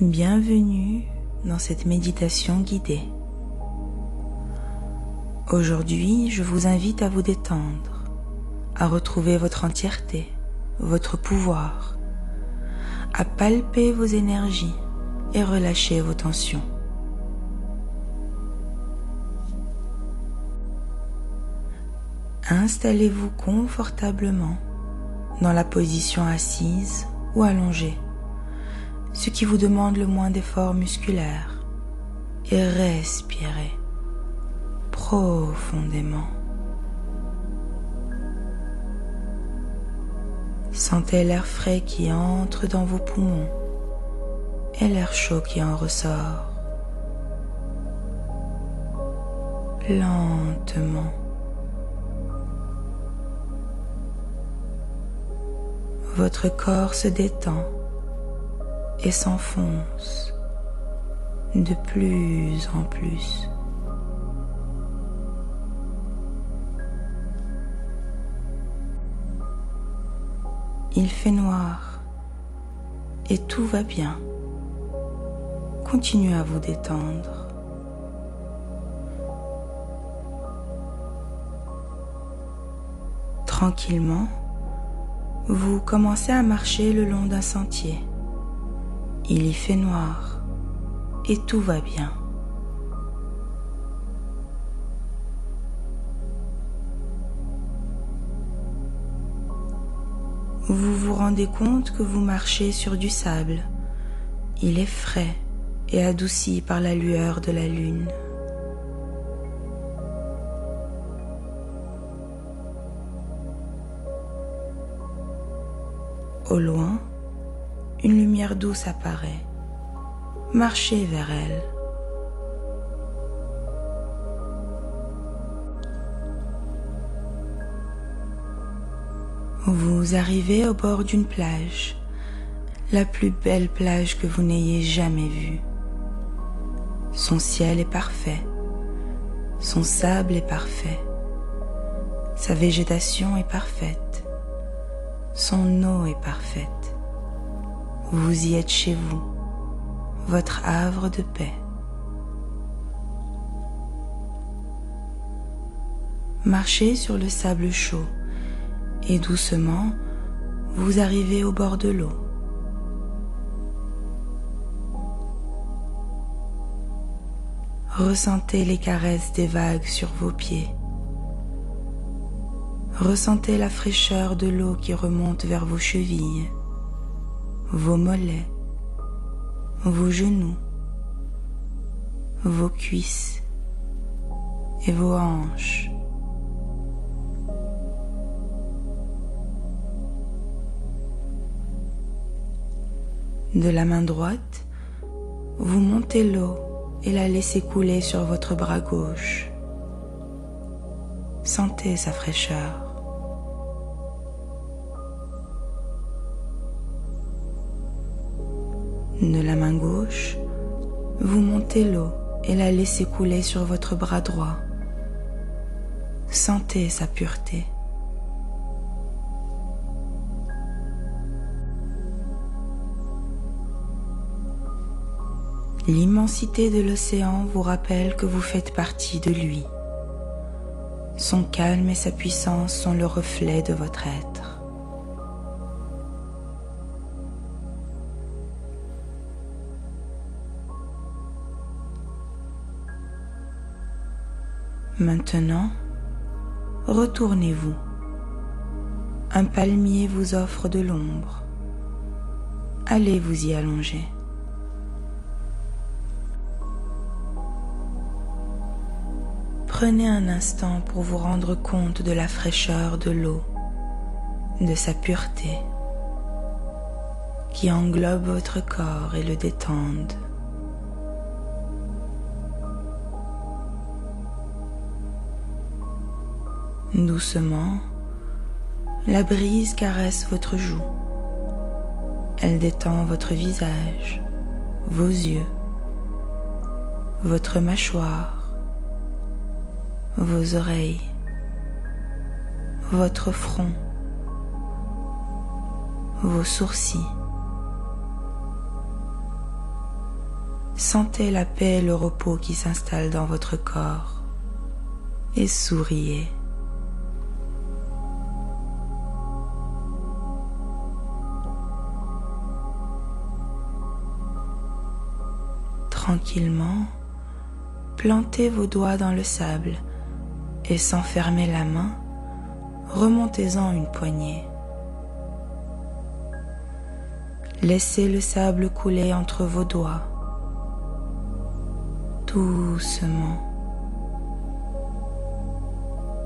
Bienvenue dans cette méditation guidée. Aujourd'hui, je vous invite à vous détendre, à retrouver votre entièreté, votre pouvoir, à palper vos énergies et relâcher vos tensions. Installez-vous confortablement dans la position assise ou allongée, ce qui vous demande le moins d'efforts musculaires, et respirez profondément. Sentez l'air frais qui entre dans vos poumons et l'air chaud qui en ressort. Lentement. Votre corps se détend et s'enfonce de plus en plus. Il fait noir et tout va bien. Continuez à vous détendre. Tranquillement, vous commencez à marcher le long d'un sentier. Il y fait noir et tout va bien. Vous vous rendez compte que vous marchez sur du sable. Il est frais et adouci par la lueur de la lune. Au loin, une lumière douce apparaît. Marchez vers elle. Vous arrivez au bord d'une plage, la plus belle plage que vous n'ayez jamais vue. Son ciel est parfait, son sable est parfait, sa végétation est parfaite, son eau est parfaite. Vous y êtes chez vous, votre havre de paix. Marchez sur le sable chaud et doucement, vous arrivez au bord de l'eau. Ressentez les caresses des vagues sur vos pieds. Ressentez la fraîcheur de l'eau qui remonte vers vos chevilles, vos mollets, vos genoux, vos cuisses et vos hanches. De la main droite, vous montez l'eau et la laissez couler sur votre bras gauche. Sentez sa fraîcheur. De la main gauche, vous montez l'eau et la laissez couler sur votre bras droit. Sentez sa pureté. L'immensité de l'océan vous rappelle que vous faites partie de lui. Son calme et sa puissance sont le reflet de votre être. Maintenant, retournez-vous. Un palmier vous offre de l'ombre. Allez vous y allonger. Prenez un instant pour vous rendre compte de la fraîcheur de l'eau, de sa pureté, qui englobe votre corps et le détende. Doucement, la brise caresse votre joue. Elle détend votre visage, vos yeux, votre mâchoire, vos oreilles, votre front, vos sourcils, Sentez la paix et le repos qui s'installent dans votre corps et souriez. Tranquillement, plantez vos doigts dans le sable et sans fermer la main, remontez-en une poignée. Laissez le sable couler entre vos doigts, doucement.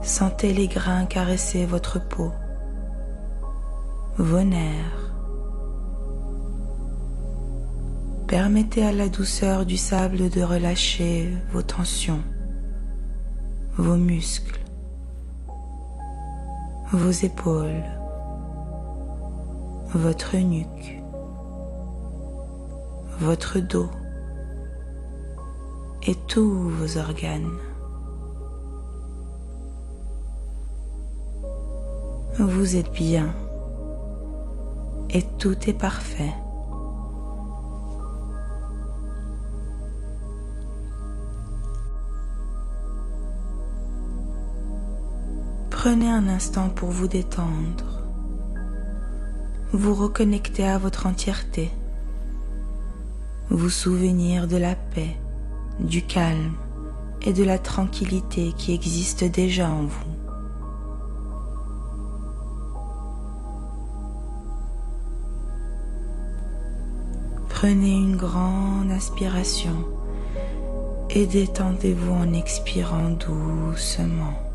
Sentez les grains caresser votre peau, vos nerfs. Permettez à la douceur du sable de relâcher vos tensions vos muscles, vos épaules, votre nuque, votre dos et tous vos organes. Vous êtes bien et tout est parfait. Prenez un instant pour vous détendre, vous reconnecter à votre entièreté, vous souvenir de la paix, du calme et de la tranquillité qui existent déjà en vous. Prenez une grande inspiration et détendez-vous en expirant doucement.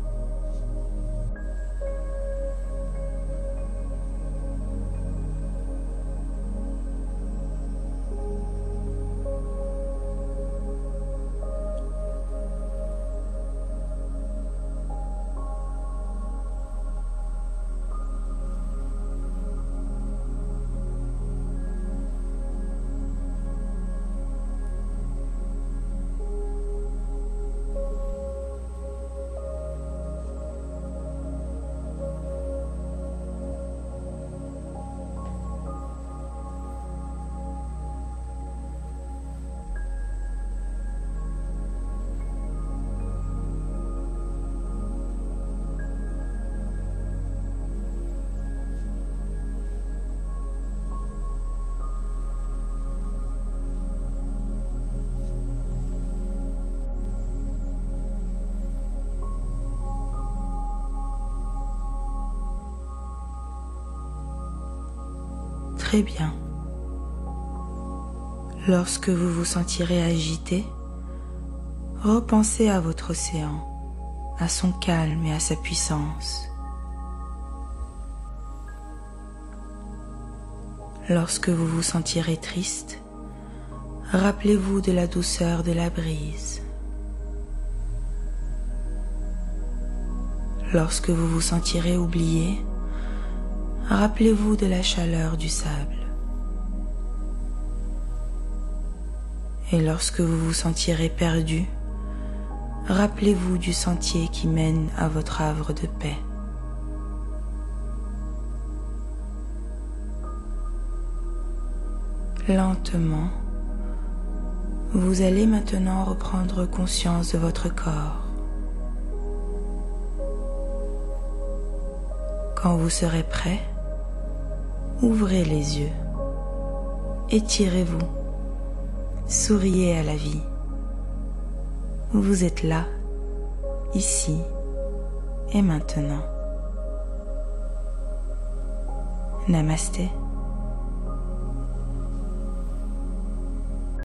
Très bien. Lorsque vous vous sentirez agité, repensez à votre océan, à son calme et à sa puissance. Lorsque vous vous sentirez triste, rappelez-vous de la douceur de la brise. Lorsque vous vous sentirez oublié, rappelez-vous de la chaleur du sable. Et lorsque vous vous sentirez perdu, rappelez-vous du sentier qui mène à votre havre de paix. Lentement, vous allez maintenant reprendre conscience de votre corps. Quand vous serez prêt, Ouvrez les yeux, étirez-vous, souriez à la vie. Vous êtes là, ici et maintenant. Namasté.